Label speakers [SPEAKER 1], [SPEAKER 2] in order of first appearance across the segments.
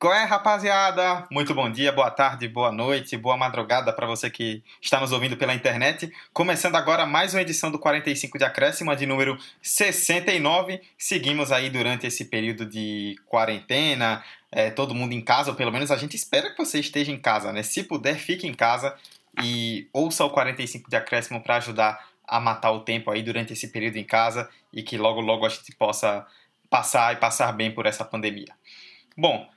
[SPEAKER 1] Qual é, rapaziada? Muito bom dia, boa tarde, boa noite, boa madrugada para você que está nos ouvindo pela internet. Começando agora mais uma edição do 45 de Acréscimo, de número 69. Seguimos aí durante esse período de quarentena, é, todo mundo em casa, ou pelo menos a gente espera que você esteja em casa, né? Se puder, fique em casa e ouça o 45 de Acréscimo para ajudar a matar o tempo aí durante esse período em casa e que logo, logo a gente possa passar e passar bem por essa pandemia. Bom,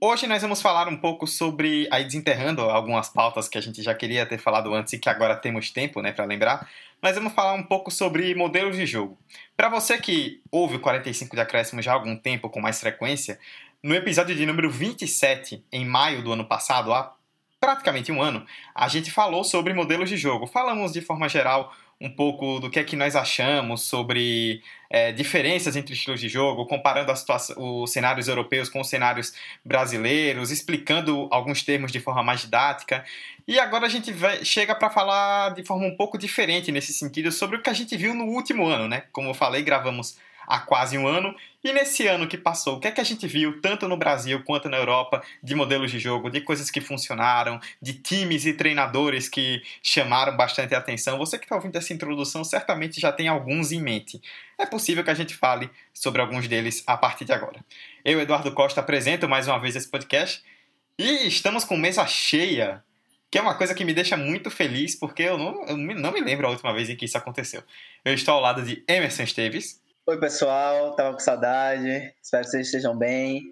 [SPEAKER 1] Hoje nós vamos falar um pouco sobre, aí desenterrando algumas pautas que a gente já queria ter falado antes e que agora temos tempo, né, para lembrar, nós vamos falar um pouco sobre modelos de jogo. Para você que ouve o 45 de acréscimo já há algum tempo com mais frequência, no episódio de número 27, em maio do ano passado, há praticamente um ano, a gente falou sobre modelos de jogo. Falamos de forma geral um pouco do que é que nós achamos sobre é, diferenças entre estilos de jogo, comparando os cenários europeus com os cenários brasileiros, explicando alguns termos de forma mais didática. E agora a gente vai, chega para falar de forma um pouco diferente nesse sentido sobre o que a gente viu no último ano, né? Como eu falei, gravamos há quase um ano. E nesse ano que passou, o que é que a gente viu, tanto no Brasil quanto na Europa, de modelos de jogo, de coisas que funcionaram, de times e treinadores que chamaram bastante atenção? Você que está ouvindo essa introdução certamente já tem alguns em mente. É possível que a gente fale sobre alguns deles a partir de agora. Eu, Eduardo Costa, apresento mais uma vez esse podcast e estamos com mesa cheia que é uma coisa que me deixa muito feliz, porque eu não, eu não me lembro a última vez em que isso aconteceu. Eu estou ao lado de Emerson Esteves.
[SPEAKER 2] Oi, pessoal, tava com saudade. Espero que vocês estejam bem.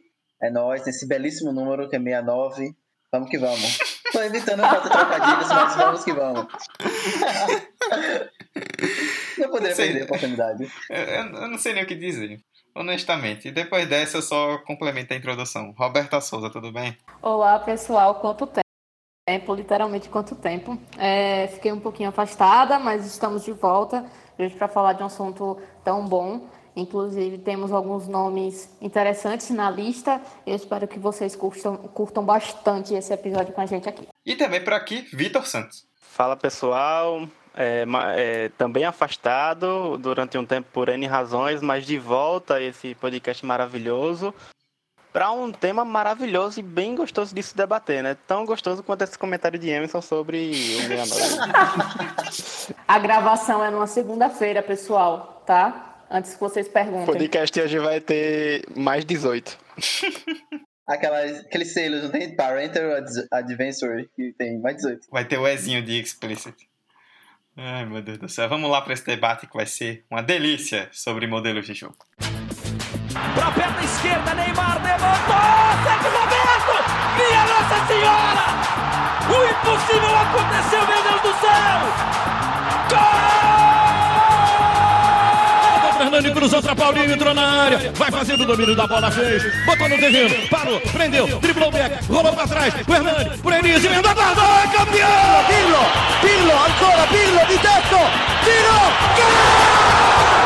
[SPEAKER 2] É nóis, nesse belíssimo número que é 69. Vamos que vamos. Tô evitando fazer trocadilhos, mas vamos que vamos. não poderia perder a oportunidade.
[SPEAKER 1] Eu, eu, não sei nem o que dizer, honestamente. Depois dessa, eu só complemento a introdução. Roberta Souza, tudo bem?
[SPEAKER 3] Olá, pessoal. Quanto tempo? Literalmente quanto tempo? É, fiquei um pouquinho afastada, mas estamos de volta hoje para falar de um assunto tão bom. Inclusive, temos alguns nomes interessantes na lista. Eu espero que vocês curtam, curtam bastante esse episódio com a gente aqui.
[SPEAKER 1] E também por aqui, Vitor Santos.
[SPEAKER 4] Fala pessoal, é, é, também afastado durante um tempo por N razões, mas de volta a esse podcast maravilhoso para um tema maravilhoso e bem gostoso de se debater, né? Tão gostoso quanto esse comentário de Emerson sobre o meia
[SPEAKER 3] A gravação é numa segunda-feira, pessoal, tá? Antes que vocês perguntem. O
[SPEAKER 4] podcast hoje vai ter mais 18.
[SPEAKER 2] Aquelas, aqueles selos, não tem? Parental Advisory, que tem mais 18.
[SPEAKER 1] Vai ter o Ezinho de Explicit. Ai, meu Deus do céu. Vamos lá para esse debate que vai ser uma delícia sobre modelos de jogo.
[SPEAKER 5] Perna esquerda, Neymar levantou! Sérgio Roberto! Minha Nossa Senhora! O impossível aconteceu, meu Deus do céu! Gol!
[SPEAKER 6] Fernando cruzou para Paulinho, entrou na área, vai fazendo o domínio da bola, fez, botou no terreno, parou, prendeu, driblou o back, rolou para trás, o Hernani, por Enis, emendou, guardou, é campeão!
[SPEAKER 5] Pirlo, Pirlo, ancora Pirlo, de teto, tiro, gol!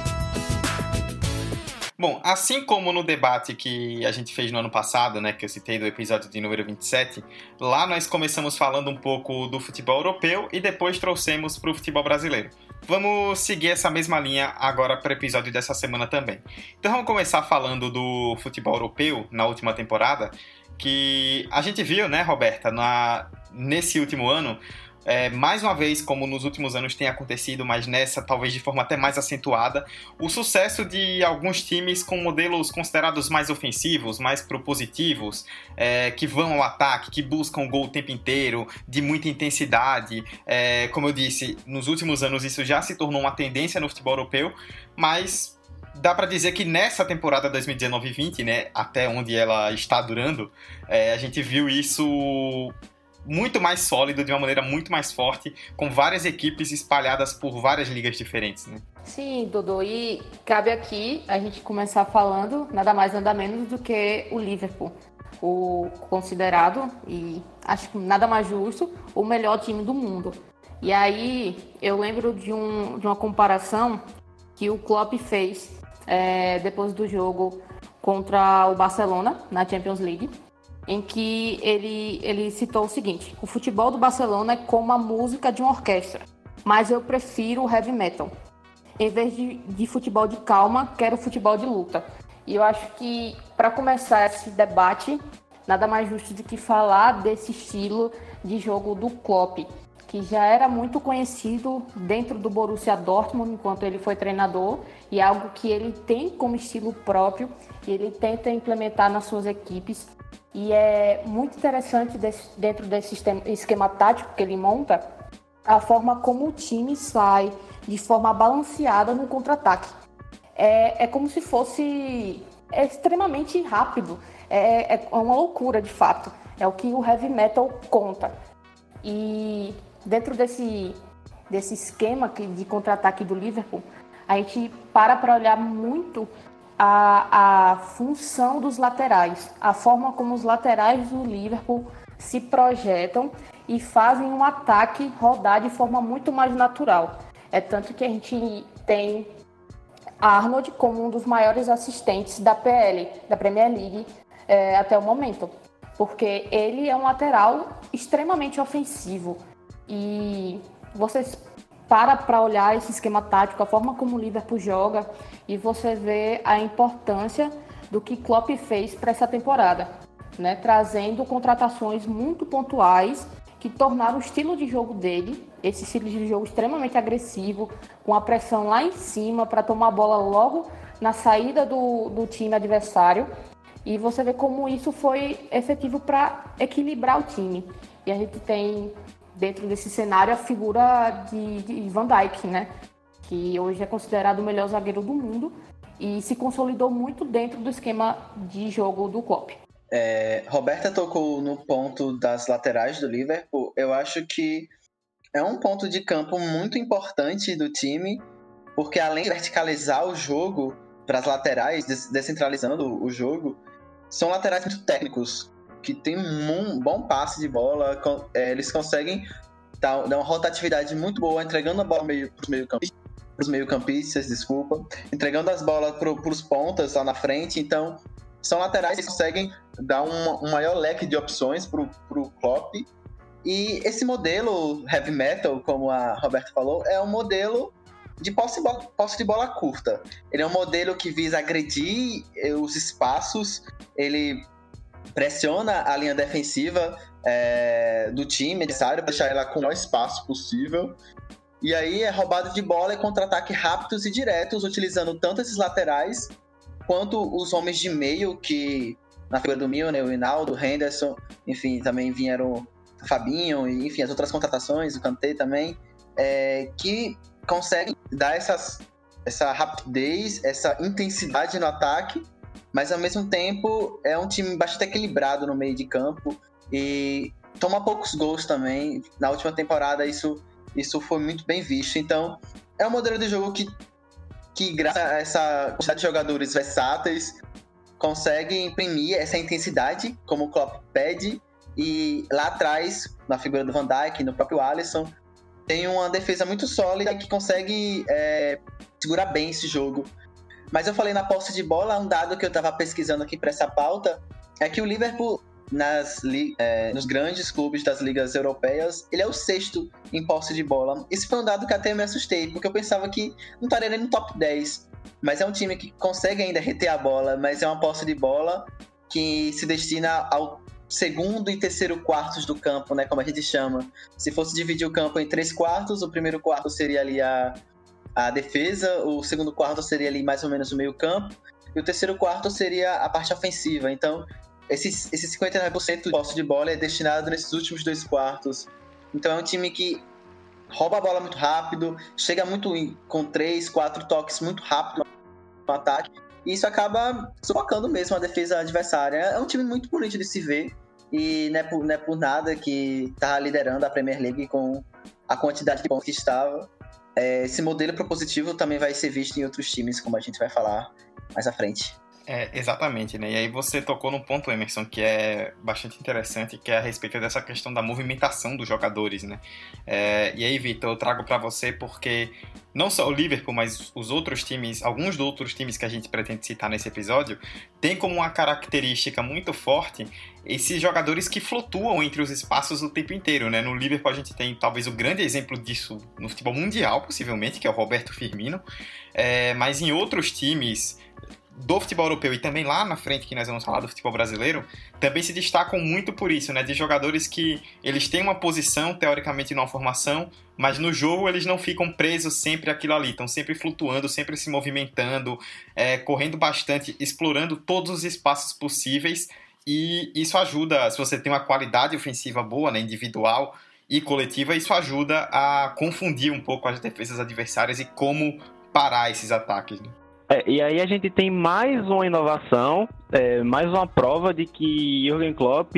[SPEAKER 1] Bom, assim como no debate que a gente fez no ano passado, né, que eu citei do episódio de número 27, lá nós começamos falando um pouco do futebol europeu e depois trouxemos para o futebol brasileiro. Vamos seguir essa mesma linha agora para o episódio dessa semana também. Então vamos começar falando do futebol europeu na última temporada, que a gente viu, né, Roberta, na, nesse último ano, é, mais uma vez, como nos últimos anos tem acontecido, mas nessa talvez de forma até mais acentuada, o sucesso de alguns times com modelos considerados mais ofensivos, mais propositivos, é, que vão ao ataque, que buscam gol o tempo inteiro, de muita intensidade. É, como eu disse, nos últimos anos isso já se tornou uma tendência no futebol europeu, mas dá para dizer que nessa temporada 2019-20, né, até onde ela está durando, é, a gente viu isso muito mais sólido, de uma maneira muito mais forte, com várias equipes espalhadas por várias ligas diferentes, né?
[SPEAKER 3] Sim, Dodô, e cabe aqui a gente começar falando nada mais nada menos do que o Liverpool, o considerado e acho que nada mais justo o melhor time do mundo. E aí eu lembro de, um, de uma comparação que o Klopp fez é, depois do jogo contra o Barcelona na Champions League, em que ele, ele citou o seguinte: o futebol do Barcelona é como a música de uma orquestra, mas eu prefiro o heavy metal. Em vez de, de futebol de calma, quero futebol de luta. E eu acho que para começar esse debate, nada mais justo do que falar desse estilo de jogo do Klopp, que já era muito conhecido dentro do Borussia Dortmund enquanto ele foi treinador e é algo que ele tem como estilo próprio e ele tenta implementar nas suas equipes. E é muito interessante desse, dentro desse esquema tático que ele monta a forma como o time sai de forma balanceada no contra-ataque. É, é como se fosse extremamente rápido. É, é uma loucura, de fato. É o que o heavy metal conta. E dentro desse, desse esquema de contra-ataque do Liverpool, a gente para para olhar muito a, a função dos laterais, a forma como os laterais do Liverpool se projetam e fazem um ataque rodar de forma muito mais natural. É tanto que a gente tem Arnold como um dos maiores assistentes da PL, da Premier League, é, até o momento. Porque ele é um lateral extremamente ofensivo. E vocês para para olhar esse esquema tático, a forma como o Liverpool joga, e você vê a importância do que Klopp fez para essa temporada, né? trazendo contratações muito pontuais que tornaram o estilo de jogo dele, esse estilo de jogo extremamente agressivo, com a pressão lá em cima para tomar a bola logo na saída do, do time adversário. E você vê como isso foi efetivo para equilibrar o time. E a gente tem dentro desse cenário a figura de, de Van Dijk, né? Que hoje é considerado o melhor zagueiro do mundo e se consolidou muito dentro do esquema de jogo do Klopp.
[SPEAKER 2] É, Roberta tocou no ponto das laterais do Liverpool. Eu acho que é um ponto de campo muito importante do time, porque além de verticalizar o jogo para as laterais, descentralizando o jogo, são laterais muito técnicos, que têm um bom passe de bola, é, eles conseguem dar uma rotatividade muito boa, entregando a bola meio, para os meio-campistas, meio campistas, desculpa, entregando as bolas para os pontas lá na frente, então são laterais que conseguem dar um, um maior leque de opções para o Klopp. E esse modelo heavy metal, como a Roberta falou, é um modelo de posse, posse de bola curta. Ele é um modelo que visa agredir eh, os espaços, ele pressiona a linha defensiva é, do time necessário para deixar ela com o maior espaço possível. E aí é roubada de bola e contra-ataque rápidos e diretos, utilizando tanto esses laterais quanto os homens de meio, que na figura do Milner, o Hinaldo, o Henderson, enfim, também vieram o Fabinho, e, enfim, as outras contratações, o Kanté também, é, que conseguem dar essas, essa rapidez, essa intensidade no ataque, mas ao mesmo tempo é um time bastante equilibrado no meio de campo e toma poucos gols também. Na última temporada isso, isso foi muito bem visto. Então é um modelo de jogo que que graças a essa quantidade de jogadores versáteis consegue imprimir essa intensidade como o Klopp pede e lá atrás na figura do Van Dijk no próprio Alisson tem uma defesa muito sólida que consegue é, segurar bem esse jogo mas eu falei na posse de bola um dado que eu estava pesquisando aqui para essa pauta é que o Liverpool nas, é, nos grandes clubes das ligas europeias, ele é o sexto em posse de bola. Esse foi um dado que até me assustei, porque eu pensava que não estaria nem no top 10. Mas é um time que consegue ainda reter a bola, mas é uma posse de bola que se destina ao segundo e terceiro quartos do campo, né, como a gente chama. Se fosse dividir o campo em três quartos, o primeiro quarto seria ali a, a defesa, o segundo quarto seria ali mais ou menos o meio campo, e o terceiro quarto seria a parte ofensiva. Então, esse, esse 59% de posse de bola é destinado nesses últimos dois quartos. Então é um time que rouba a bola muito rápido, chega muito com três, quatro toques muito rápido no ataque. E isso acaba sufocando mesmo a defesa adversária. É um time muito bonito de se ver. E não é por, não é por nada que está liderando a Premier League com a quantidade de pontos que estava. É, esse modelo propositivo também vai ser visto em outros times, como a gente vai falar mais à frente.
[SPEAKER 1] É, exatamente, né? E aí você tocou num ponto, Emerson, que é bastante interessante, que é a respeito dessa questão da movimentação dos jogadores, né? É, e aí, Vitor, eu trago para você porque não só o Liverpool, mas os outros times, alguns dos outros times que a gente pretende citar nesse episódio, tem como uma característica muito forte esses jogadores que flutuam entre os espaços o tempo inteiro, né? No Liverpool a gente tem talvez o grande exemplo disso no futebol mundial, possivelmente, que é o Roberto Firmino, é, mas em outros times do futebol europeu e também lá na frente que nós vamos falar do futebol brasileiro, também se destacam muito por isso, né? De jogadores que eles têm uma posição teoricamente numa formação, mas no jogo eles não ficam presos sempre aquilo ali, estão sempre flutuando, sempre se movimentando, é, correndo bastante, explorando todos os espaços possíveis e isso ajuda, se você tem uma qualidade ofensiva boa, né, individual e coletiva, isso ajuda a confundir um pouco as defesas adversárias e como parar esses ataques. Né?
[SPEAKER 4] É, e aí a gente tem mais uma inovação, é, mais uma prova de que Jürgen Klopp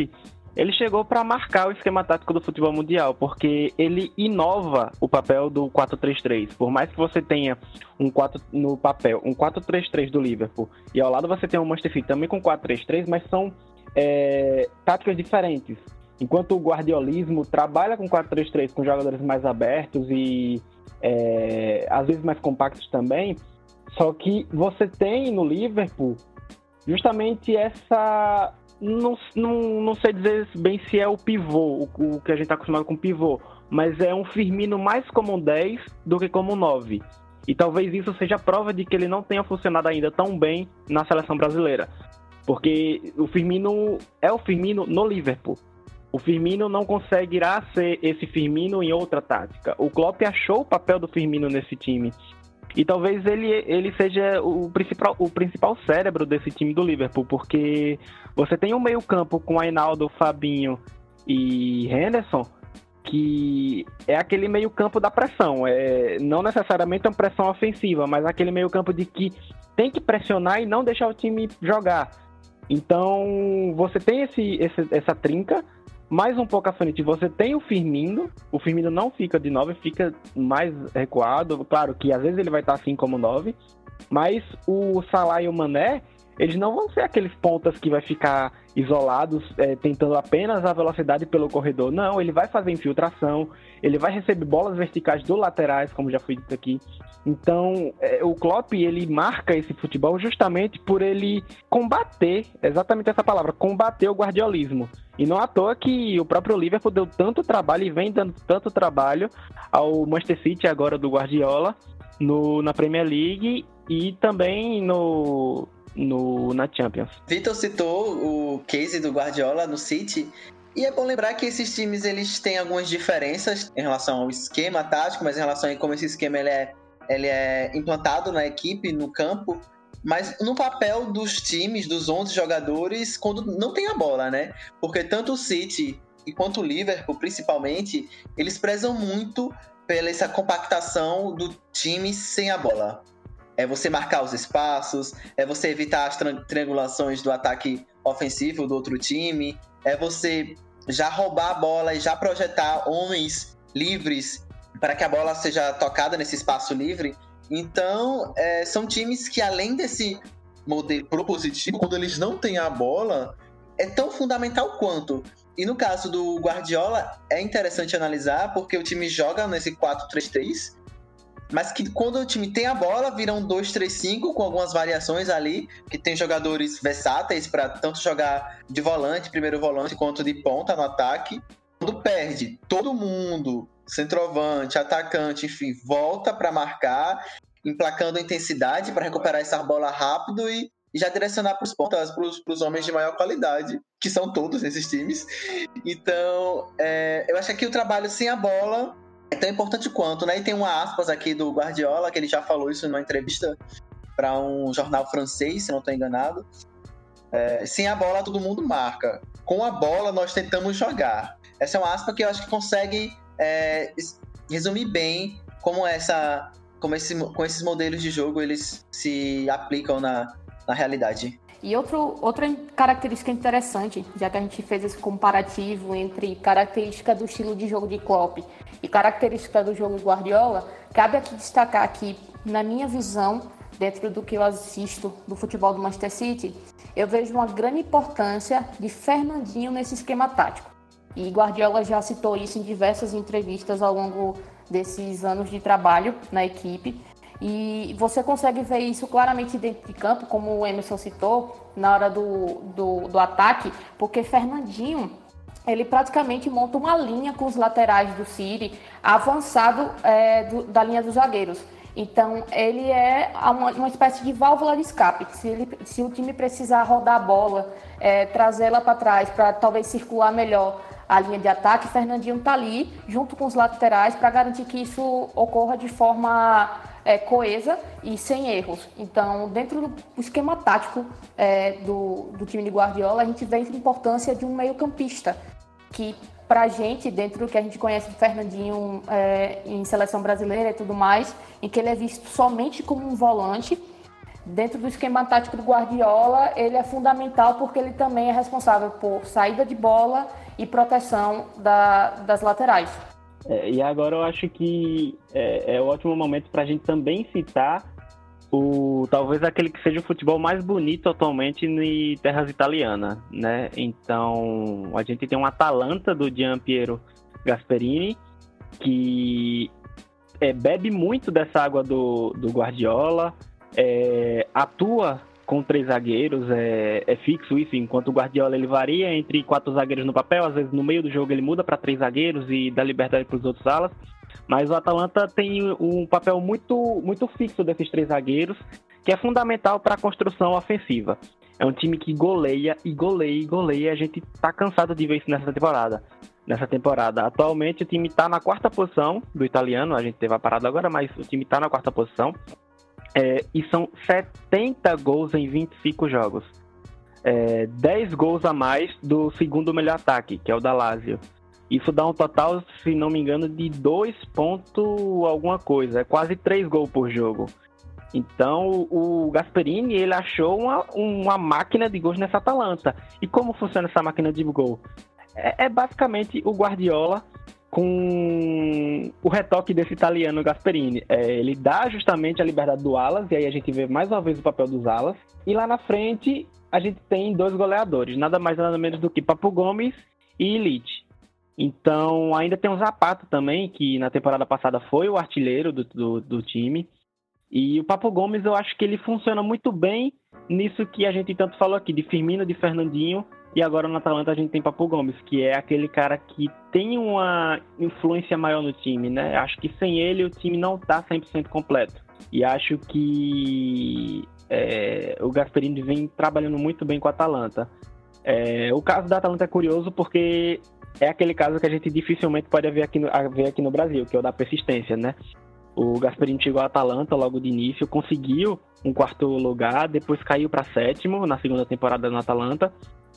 [SPEAKER 4] ele chegou para marcar o esquema tático do futebol mundial, porque ele inova o papel do 4-3-3. Por mais que você tenha um 4 no papel, um 4-3-3 do Liverpool, e ao lado você tem um Manchester City também com 4-3-3, mas são é, táticas diferentes. Enquanto o guardiolismo trabalha com 4-3-3 com jogadores mais abertos e é, às vezes mais compactos também, só que você tem no Liverpool justamente essa. Não, não, não sei dizer bem se é o pivô, o, o que a gente está acostumado com pivô, mas é um Firmino mais como um 10 do que como um 9. E talvez isso seja prova de que ele não tenha funcionado ainda tão bem na seleção brasileira. Porque o Firmino é o Firmino no Liverpool. O Firmino não conseguirá ser esse Firmino em outra tática. O Klopp achou o papel do Firmino nesse time. E talvez ele, ele seja o principal, o principal cérebro desse time do Liverpool, porque você tem um meio-campo com Ainaldo, Fabinho e Henderson, que é aquele meio-campo da pressão. É, não necessariamente uma pressão ofensiva, mas aquele meio-campo de que tem que pressionar e não deixar o time jogar. Então, você tem esse, esse, essa trinca, mais um pouco à frente você tem o Firmino, o Firmino não fica de 9, fica mais recuado, claro que às vezes ele vai estar assim como 9, mas o Salah e o Mané, eles não vão ser aqueles pontas que vai ficar isolados, é, tentando apenas a velocidade pelo corredor. Não, ele vai fazer infiltração, ele vai receber bolas verticais do laterais, como já foi dito aqui. Então, é, o Klopp, ele marca esse futebol justamente por ele combater, exatamente essa palavra, combater o guardiolismo. E não à toa que o próprio Liverpool deu tanto trabalho e vem dando tanto trabalho ao Manchester City agora do Guardiola no, na Premier League e também no, no, na Champions.
[SPEAKER 2] Vitor citou o case do Guardiola no City e é bom lembrar que esses times eles têm algumas diferenças em relação ao esquema tático, mas em relação a como esse esquema ele é ele é implantado na equipe, no campo, mas no papel dos times, dos 11 jogadores, quando não tem a bola, né? Porque tanto o City e quanto o Liverpool, principalmente, eles prezam muito pela essa compactação do time sem a bola. É você marcar os espaços, é você evitar as triangulações do ataque ofensivo do outro time, é você já roubar a bola e já projetar homens livres para que a bola seja tocada nesse espaço livre. Então, é, são times que, além desse modelo propositivo, quando eles não têm a bola, é tão fundamental quanto. E no caso do Guardiola, é interessante analisar porque o time joga nesse 4-3-3, mas que quando o time tem a bola, viram um 2-3-5 com algumas variações ali, que tem jogadores versáteis para tanto jogar de volante, primeiro volante, quanto de ponta no ataque. Quando perde todo mundo centroavante, atacante, enfim, volta para marcar, emplacando intensidade para recuperar essa bola rápido e, já direcionar para os pontas, para os homens de maior qualidade, que são todos nesses times. Então, é, eu acho que o trabalho sem a bola é tão importante quanto, né? E tem uma aspas aqui do Guardiola, que ele já falou isso numa entrevista para um jornal francês, se não estou enganado. É, sem a bola, todo mundo marca. Com a bola, nós tentamos jogar. Essa é uma aspa que eu acho que consegue é, resumir bem como essa como esse, com esses modelos de jogo eles se aplicam na, na realidade.
[SPEAKER 3] E outro, outra característica interessante, já que a gente fez esse comparativo entre característica do estilo de jogo de Klopp e característica do jogo Guardiola, cabe aqui destacar que na minha visão, dentro do que eu assisto do futebol do Manchester City, eu vejo uma grande importância de Fernandinho nesse esquema tático. E Guardiola já citou isso em diversas entrevistas ao longo desses anos de trabalho na equipe. E você consegue ver isso claramente dentro de campo, como o Emerson citou, na hora do, do, do ataque, porque Fernandinho ele praticamente monta uma linha com os laterais do City, avançado é, do, da linha dos zagueiros. Então, ele é uma, uma, espécie de válvula de escape. Se, ele, se o time precisar rodar a bola, é, trazê-la para trás para talvez circular melhor a linha de ataque, Fernandinho está ali, junto com os laterais, para garantir que isso ocorra de forma é, coesa e sem erros. Então, dentro do esquema tático é, do, do time de Guardiola, a gente vê a importância de um meio-campista que para a gente, dentro do que a gente conhece do Fernandinho é, em seleção brasileira e tudo mais, em que ele é visto somente como um volante, dentro do esquema tático do Guardiola, ele é fundamental porque ele também é responsável por saída de bola e proteção da, das laterais.
[SPEAKER 4] É, e agora eu acho que é, é ótimo momento para a gente também citar o talvez aquele que seja o futebol mais bonito atualmente em terras italianas, né? Então a gente tem um Atalanta do Gian Piero Gasperini que é, bebe muito dessa água do, do Guardiola, é, atua com três zagueiros, é, é, fixo isso, enquanto o Guardiola ele varia entre quatro zagueiros no papel, às vezes no meio do jogo ele muda para três zagueiros e dá liberdade para os outros alas. Mas o Atalanta tem um papel muito, muito fixo desses três zagueiros, que é fundamental para a construção ofensiva. É um time que goleia e goleia e goleia. A gente está cansado de ver isso nessa temporada. Nessa temporada. Atualmente o time está na quarta posição do italiano. A gente teve a parada agora, mas o time está na quarta posição. É, e são 70 gols em 25 jogos. É, 10 gols a mais do segundo melhor ataque, que é o da Lazio. Isso dá um total, se não me engano, de 2 pontos alguma coisa. É quase 3 gols por jogo. Então o Gasperini ele achou uma, uma máquina de gols nessa Atalanta. E como funciona essa máquina de gol? É, é basicamente o Guardiola com o retoque desse italiano Gasperini. É, ele dá justamente a liberdade do Alas, e aí a gente vê mais uma vez o papel dos Alas. E lá na frente a gente tem dois goleadores, nada mais nada menos do que Papo Gomes e Elite. Então, ainda tem o Zapato também, que na temporada passada foi o artilheiro do, do, do, time. E o Papo Gomes, eu acho que ele funciona muito bem nisso que a gente tanto falou aqui, de Firmino, de Fernandinho. E agora no Atalanta a gente tem Papo Gomes, que é aquele cara que tem uma influência maior no time, né? Acho que sem ele o time não tá 100% completo. E acho que é, o Gasperini vem trabalhando muito bem com a Atalanta. É, o caso da Atalanta é curioso porque é aquele caso que a gente dificilmente pode ver aqui no, ver aqui no Brasil, que é o da persistência, né? O Gasperini chegou à Atalanta logo de início, conseguiu um quarto lugar, depois caiu para sétimo na segunda temporada no Atalanta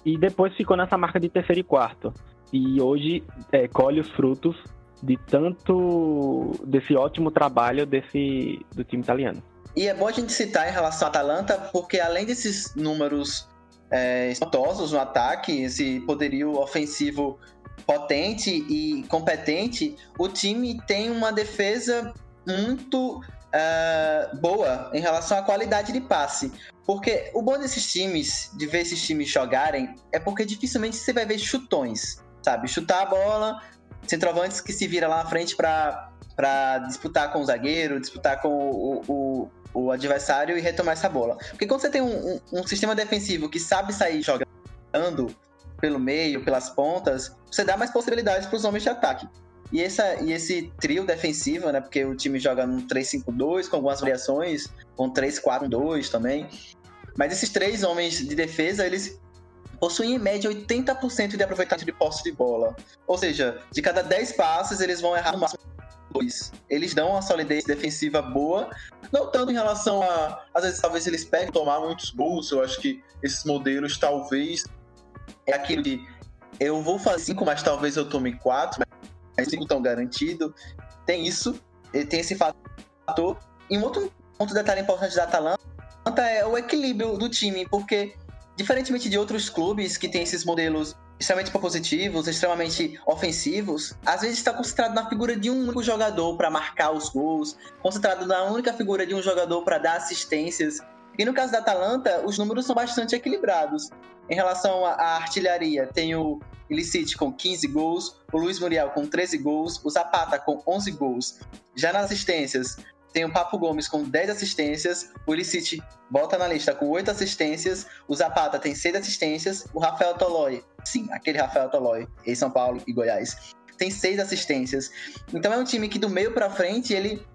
[SPEAKER 4] e depois ficou nessa marca de terceiro e quarto. E hoje é, colhe os frutos de tanto desse ótimo trabalho desse do time italiano.
[SPEAKER 2] E é bom a gente citar em relação à Atalanta, porque além desses números é, espantosos no ataque, esse poderio ofensivo potente e competente, o time tem uma defesa muito uh, boa em relação à qualidade de passe. Porque o bom desses times, de ver esses times jogarem, é porque dificilmente você vai ver chutões, sabe? Chutar a bola, centroavantes que se vira lá na frente para disputar com o zagueiro, disputar com o, o, o, adversário e retomar essa bola. Porque quando você tem um, um, um sistema defensivo que sabe sair jogando, pelo meio, pelas pontas, você dá mais possibilidades para os homens de ataque. E, essa, e esse trio defensivo, né? Porque o time joga num 3-5-2, com algumas variações, com 3-4-2 também. Mas esses três homens de defesa, eles possuem em média 80% de aproveitamento de posse de bola. Ou seja, de cada 10 passes, eles vão errar no máximo dois. Eles dão uma solidez defensiva boa, não tanto em relação a. Às vezes, talvez eles peguem tomar muitos gols. Eu acho que esses modelos, talvez, é aquilo de eu vou fazer 5, mas talvez eu tome 4 receita tão garantido. Tem isso, tem esse fator. E um outro ponto detalhe importante da Atalanta é o equilíbrio do time, porque diferentemente de outros clubes que têm esses modelos extremamente propositivos, extremamente ofensivos, às vezes está concentrado na figura de um único jogador para marcar os gols, concentrado na única figura de um jogador para dar assistências e no caso da Atalanta, os números são bastante equilibrados. Em relação à artilharia, tem o Illicit com 15 gols, o Luiz Muriel com 13 gols, o Zapata com 11 gols. Já nas assistências, tem o Papo Gomes com 10 assistências, o Illicit volta na lista com 8 assistências, o Zapata tem 6 assistências, o Rafael Tolói, sim, aquele Rafael Tolói, em São Paulo e Goiás, tem 6 assistências. Então é um time que do meio para frente ele,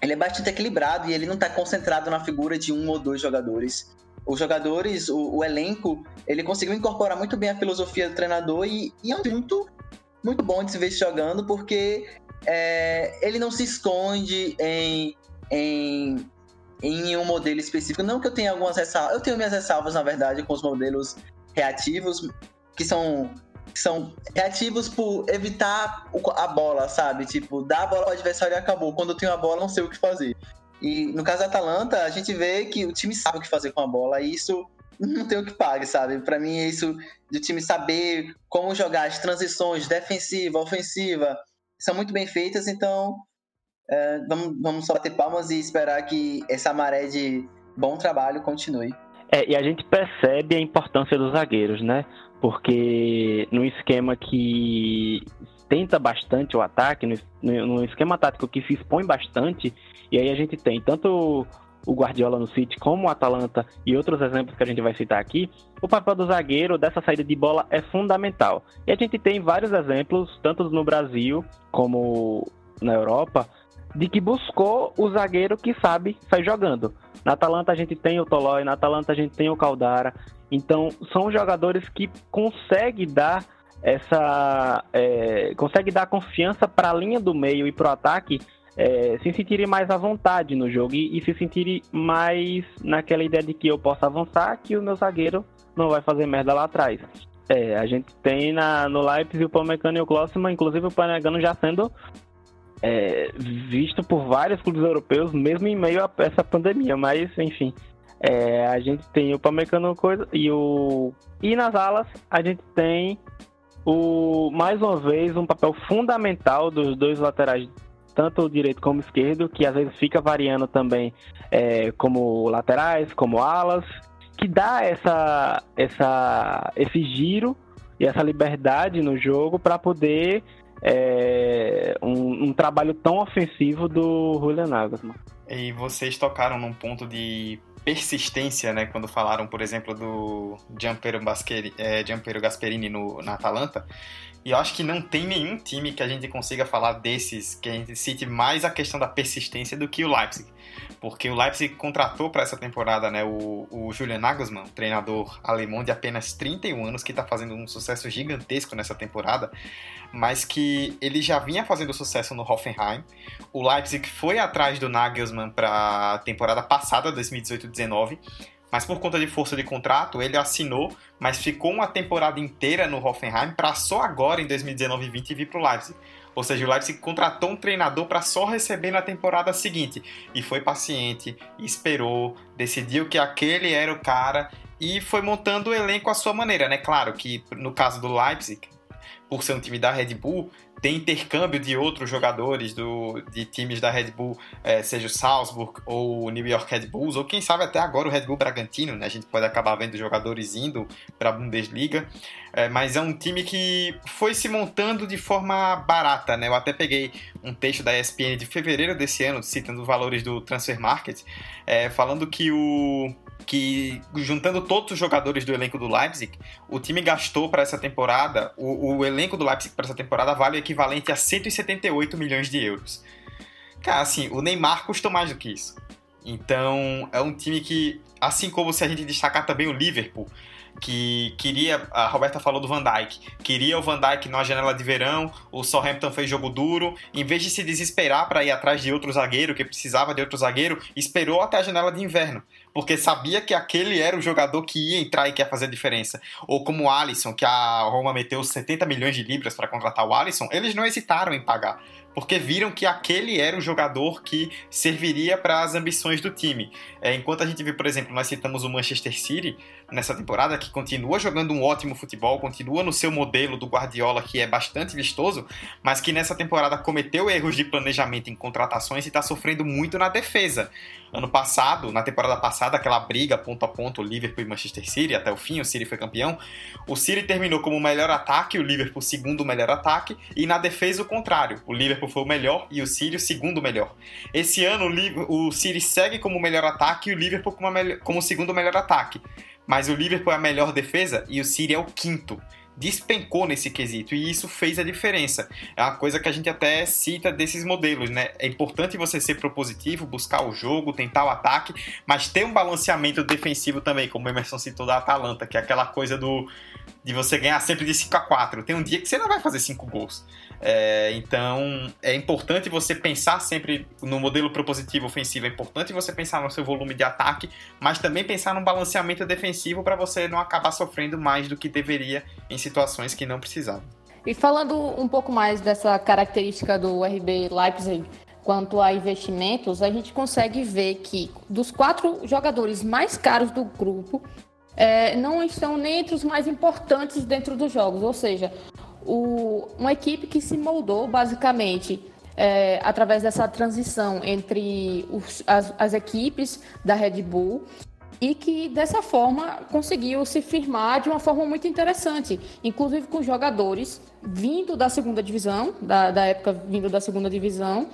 [SPEAKER 2] ele é bastante equilibrado e ele não está concentrado na figura de um ou dois jogadores os jogadores, o, o, elenco, ele conseguiu incorporar muito bem a filosofia do treinador e, e é um muito, muito bom de se ver jogando porque é, ele não se esconde em, em, em um modelo específico. Não que eu tenha algumas ressalvas, eu tenho minhas ressalvas, na verdade, com os modelos reativos, que são são reativos por evitar a bola, sabe? Tipo, dar a bola ao adversário e acabou. Quando eu tenho a bola, não sei o que fazer. E no caso da Atalanta, a gente vê que o time sabe o que fazer com a bola, e isso não tem o que pague, sabe? Para mim é isso de o time saber como jogar as transições defensiva, ofensiva, são muito bem feitas, então é, vamos, vamos só bater palmas e esperar que essa maré de bom trabalho continue.
[SPEAKER 4] É, e a gente percebe a importância dos zagueiros, né? Porque no esquema que tenta bastante o ataque, no esquema tático que se expõe bastante, e aí a gente tem tanto o Guardiola no City, como o Atalanta e outros exemplos que a gente vai citar aqui, o papel do zagueiro dessa saída de bola é fundamental. E a gente tem vários exemplos, tanto no Brasil como na Europa, de que buscou o zagueiro que sabe sair jogando. Na Atalanta a gente tem o Tolói, na Atalanta a gente tem o Caldara. Então são jogadores que conseguem dar essa é, consegue dar confiança para a linha do meio e para o ataque é, se sentirem mais à vontade no jogo e, e, se sentirem mais naquela ideia de que eu posso avançar, que o meu zagueiro não vai fazer merda lá atrás. É, a gente tem na, no Leipzig o Pamecano e o Klossman, inclusive o Pamecano já sendo é, visto por vários clubes europeus, mesmo em meio a essa pandemia, mas enfim. É, a gente tem o Pamecano coisa e o e nas alas a gente tem o mais uma vez um papel fundamental dos dois laterais tanto o direito como o esquerdo, que às vezes fica variando também é, como laterais, como alas, que dá essa, essa, esse giro e essa liberdade no jogo para poder é, um, um, trabalho tão ofensivo do Julian Nagelsmann.
[SPEAKER 1] E vocês tocaram num ponto de persistência, né? Quando falaram, por exemplo, do Gianpiero, é, Gianpiero Gasperini no, na Atalanta. E eu acho que não tem nenhum time que a gente consiga falar desses que a gente cite mais a questão da persistência do que o Leipzig. Porque o Leipzig contratou para essa temporada né, o, o Julian Nagelsmann, treinador alemão de apenas 31 anos, que está fazendo um sucesso gigantesco nessa temporada, mas que ele já vinha fazendo sucesso no Hoffenheim. O Leipzig foi atrás do Nagelsmann para a temporada passada, 2018-19, mas por conta de força de contrato, ele assinou, mas ficou uma temporada inteira no Hoffenheim para só agora, em 2019 e 20, vir para o Leipzig. Ou seja, o Leipzig contratou um treinador para só receber na temporada seguinte. E foi paciente, esperou, decidiu que aquele era o cara e foi montando o elenco à sua maneira, né? Claro que no caso do Leipzig, por ser um time da Red Bull, tem intercâmbio de outros jogadores do, de times da Red Bull, é, seja o Salzburg ou o New York Red Bulls, ou quem sabe até agora o Red Bull Bragantino, né? A gente pode acabar vendo jogadores indo para a Bundesliga, é, mas é um time que foi se montando de forma barata, né? Eu até peguei um texto da ESPN de fevereiro desse ano, citando os valores do Transfer Market, é, falando que o que juntando todos os jogadores do elenco do Leipzig, o time gastou para essa temporada, o, o elenco do Leipzig para essa temporada vale o equivalente a 178 milhões de euros. Cara, assim, o Neymar custou mais do que isso. Então, é um time que, assim como se a gente destacar também o Liverpool, que queria, a Roberta falou do Van Dijk, queria o Van Dijk na janela de verão, o Southampton fez jogo duro, em vez de se desesperar para ir atrás de outro zagueiro, que precisava de outro zagueiro, esperou até a janela de inverno, porque sabia que aquele era o jogador que ia entrar e que ia fazer a diferença. Ou como o Alisson, que a Roma meteu 70 milhões de libras para contratar o Alisson, eles não hesitaram em pagar porque viram que aquele era o jogador que serviria para as ambições do time. É, enquanto a gente vê, por exemplo, nós citamos o Manchester City nessa temporada, que continua jogando um ótimo futebol, continua no seu modelo do Guardiola, que é bastante vistoso, mas que nessa temporada cometeu erros de planejamento em contratações e está sofrendo muito na defesa. Ano passado, na temporada passada, aquela briga ponto a ponto, Liverpool e Manchester City, até o fim, o City foi campeão. O City terminou como o melhor ataque, o Liverpool segundo melhor ataque, e na defesa o contrário. O Liverpool foi o melhor e o City o segundo melhor. Esse ano o City segue como o melhor ataque e o Liverpool como o segundo melhor ataque. Mas o Liverpool é a melhor defesa e o City é o quinto despencou nesse quesito e isso fez a diferença. É uma coisa que a gente até cita desses modelos, né? É importante você ser propositivo, buscar o jogo, tentar o ataque, mas ter um balanceamento defensivo também, como o Emerson citou da Atalanta, que é aquela coisa do de você ganhar sempre de 5 a 4. Tem um dia que você não vai fazer 5 gols. É, então é importante você pensar sempre no modelo propositivo ofensivo, é importante você pensar no seu volume de ataque, mas também pensar no balanceamento defensivo para você não acabar sofrendo mais do que deveria em situações que não precisava.
[SPEAKER 3] E falando um pouco mais dessa característica do RB Leipzig quanto a investimentos, a gente consegue ver que dos quatro jogadores mais caros do grupo, é, não estão nem entre os mais importantes dentro dos jogos, ou seja, o, uma equipe que se moldou basicamente é, através dessa transição entre os, as, as equipes da Red Bull e que dessa forma conseguiu se firmar de uma forma muito interessante, inclusive com jogadores vindo da segunda divisão, da, da época vindo da segunda divisão,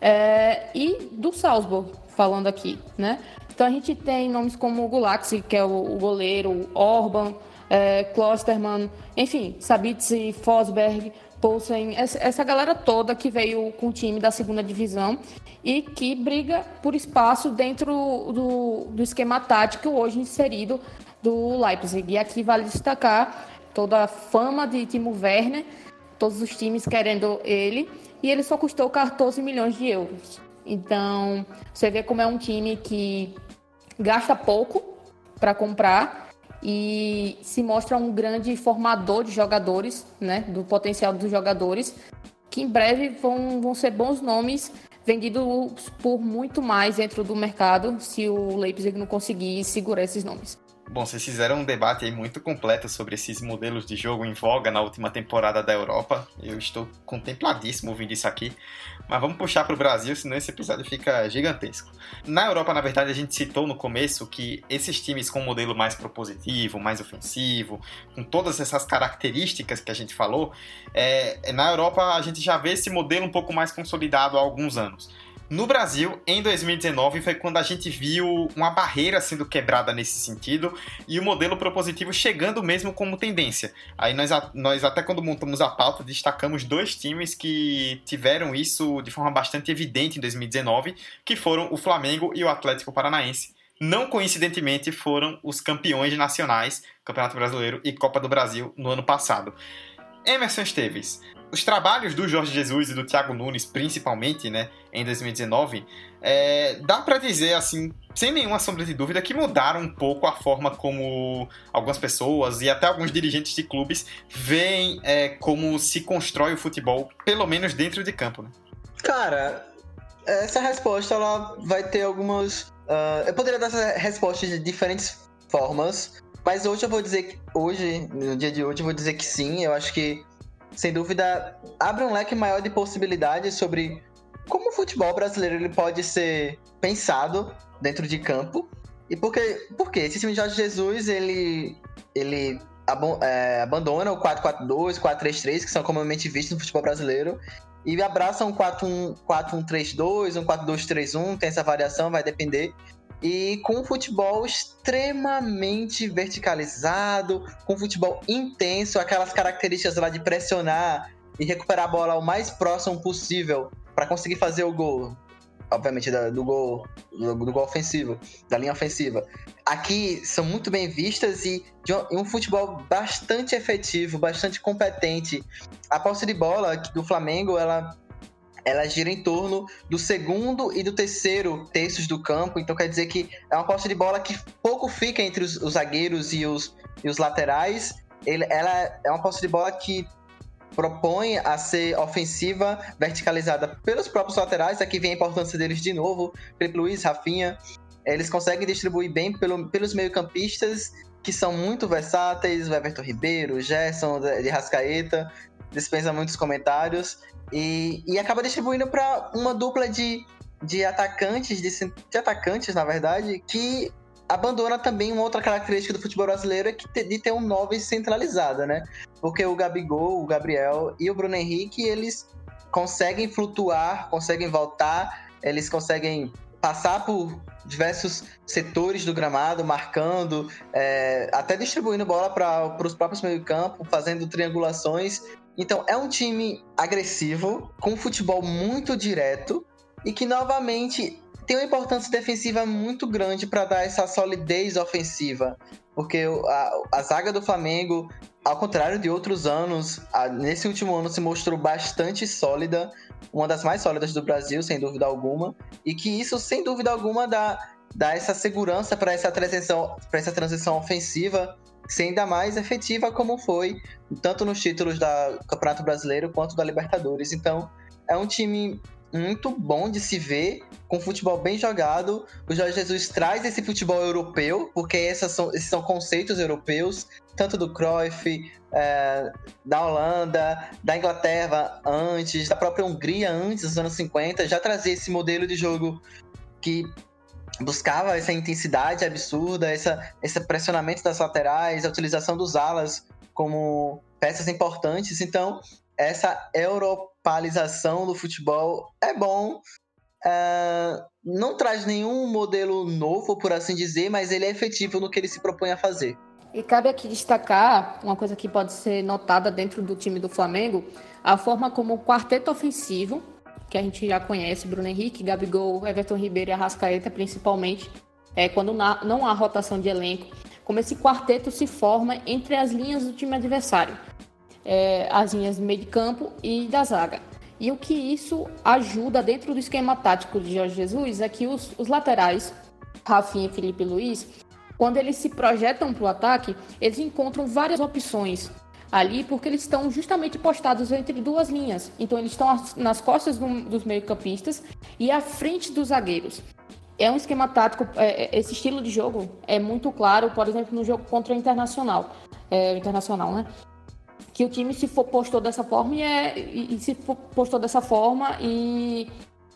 [SPEAKER 3] é, e do Salzburg, falando aqui, né? Então a gente tem nomes como o que é o, o goleiro, o Orban, é, Klosterman, enfim, Sabitzer, Fosberg, Poulsen, essa galera toda que veio com o time da segunda divisão e que briga por espaço dentro do, do esquema tático hoje inserido do Leipzig. E aqui vale destacar toda a fama de Timo Werner, todos os times querendo ele, e ele só custou 14 milhões de euros. Então, você vê como é um time que gasta pouco para comprar e se mostra um grande formador de jogadores, né, do potencial dos jogadores, que em breve vão, vão ser bons nomes vendidos por muito mais dentro do mercado se o Leipzig não conseguir segurar esses nomes.
[SPEAKER 1] Bom, vocês fizeram um debate muito completo sobre esses modelos de jogo em voga na última temporada da Europa. Eu estou contempladíssimo ouvindo isso aqui. Mas vamos puxar para o Brasil, senão esse episódio fica gigantesco. Na Europa, na verdade, a gente citou no começo que esses times com um modelo mais propositivo, mais ofensivo, com todas essas características que a gente falou, é, na Europa a gente já vê esse modelo um pouco mais consolidado há alguns anos. No Brasil, em 2019, foi quando a gente viu uma barreira sendo quebrada nesse sentido e o modelo propositivo chegando mesmo como tendência. Aí nós, nós até quando montamos a pauta, destacamos dois times que tiveram isso de forma bastante evidente em 2019, que foram o Flamengo e o Atlético Paranaense. Não coincidentemente, foram os campeões nacionais, Campeonato Brasileiro e Copa do Brasil, no ano passado. Emerson Esteves, os trabalhos do Jorge Jesus e do Thiago Nunes, principalmente, né, em 2019, é, dá para dizer, assim, sem nenhuma sombra de dúvida, que mudaram um pouco a forma como algumas pessoas e até alguns dirigentes de clubes veem é, como se constrói o futebol, pelo menos dentro de campo, né?
[SPEAKER 2] Cara, essa resposta ela vai ter algumas. Uh, eu poderia dar essa resposta de diferentes formas, mas hoje eu vou dizer que. Hoje, no dia de hoje, eu vou dizer que sim. Eu acho que sem dúvida, abre um leque maior de possibilidades sobre como o futebol brasileiro ele pode ser pensado dentro de campo. E por quê? Porque esse time de Jorge Jesus, ele, ele é, abandona o 4-4-2, 4-3-3, que são comumente vistos no futebol brasileiro, e abraça um 4-1-3-2, um 4-2-3-1, tem essa variação, vai depender e com um futebol extremamente verticalizado, com um futebol intenso, aquelas características lá de pressionar e recuperar a bola o mais próximo possível para conseguir fazer o gol. Obviamente, do gol, do, gol ofensivo, da linha ofensiva. Aqui são muito bem vistas e de um futebol bastante efetivo, bastante competente. A posse de bola do Flamengo, ela ela gira em torno do segundo e do terceiro terços do campo, então quer dizer que é uma posse de bola que pouco fica entre os, os zagueiros e os, e os laterais. Ele, ela é uma posse de bola que propõe a ser ofensiva, verticalizada pelos próprios laterais. Aqui vem a importância deles de novo, Felipe Luiz, Rafinha. Eles conseguem distribuir bem pelo, pelos meio-campistas que são muito versáteis, o Everton Ribeiro, o Gerson, de Rascaeta, dispensa muitos comentários, e, e acaba distribuindo para uma dupla de, de atacantes, de, de atacantes, na verdade, que abandona também uma outra característica do futebol brasileiro é que de ter um 9 centralizada, né? Porque o Gabigol, o Gabriel e o Bruno Henrique, eles conseguem flutuar, conseguem voltar, eles conseguem passar por diversos setores do gramado, marcando, é, até distribuindo bola para os próprios meio-campo, fazendo triangulações. Então é um time agressivo, com futebol muito direto e que novamente tem uma importância defensiva muito grande para dar essa solidez ofensiva. Porque a, a, zaga do Flamengo, ao contrário de outros anos, a, nesse último ano se mostrou bastante sólida, uma das mais sólidas do Brasil, sem dúvida alguma, e que isso, sem dúvida alguma, dá, dá essa segurança para essa transição, para essa transição ofensiva ser ainda mais efetiva como foi, tanto nos títulos do Campeonato Brasileiro quanto da Libertadores. Então, é um time muito bom de se ver, com futebol bem jogado. O Jorge Jesus traz esse futebol europeu, porque esses são, esses são conceitos europeus, tanto do Cruyff, é, da Holanda, da Inglaterra antes, da própria Hungria antes dos anos 50, já trazia esse modelo de jogo que buscava essa intensidade absurda, essa, esse pressionamento das laterais, a utilização dos alas como peças importantes. Então, essa europalização do futebol é bom. Uh, não traz nenhum modelo novo, por assim dizer, mas ele é efetivo no que ele se propõe a fazer.
[SPEAKER 3] E cabe aqui destacar uma coisa que pode ser notada dentro do time do Flamengo, a forma como o quarteto ofensivo, que a gente já conhece, Bruno Henrique, Gabigol, Everton Ribeiro e Arrascaeta principalmente, é, quando não há rotação de elenco, como esse quarteto se forma entre as linhas do time adversário é, as linhas de meio de campo e da zaga. E o que isso ajuda dentro do esquema tático de Jorge Jesus é que os, os laterais, Rafinha e Felipe Luiz, quando eles se projetam para o ataque, eles encontram várias opções ali porque eles estão justamente postados entre duas linhas. Então eles estão nas costas do, dos meio-campistas e à frente dos zagueiros. É um esquema tático, é, é esse estilo de jogo é muito claro, por exemplo, no jogo contra o Internacional. É, internacional, né? que o time se postou dessa forma e, é, e, e se postou dessa forma e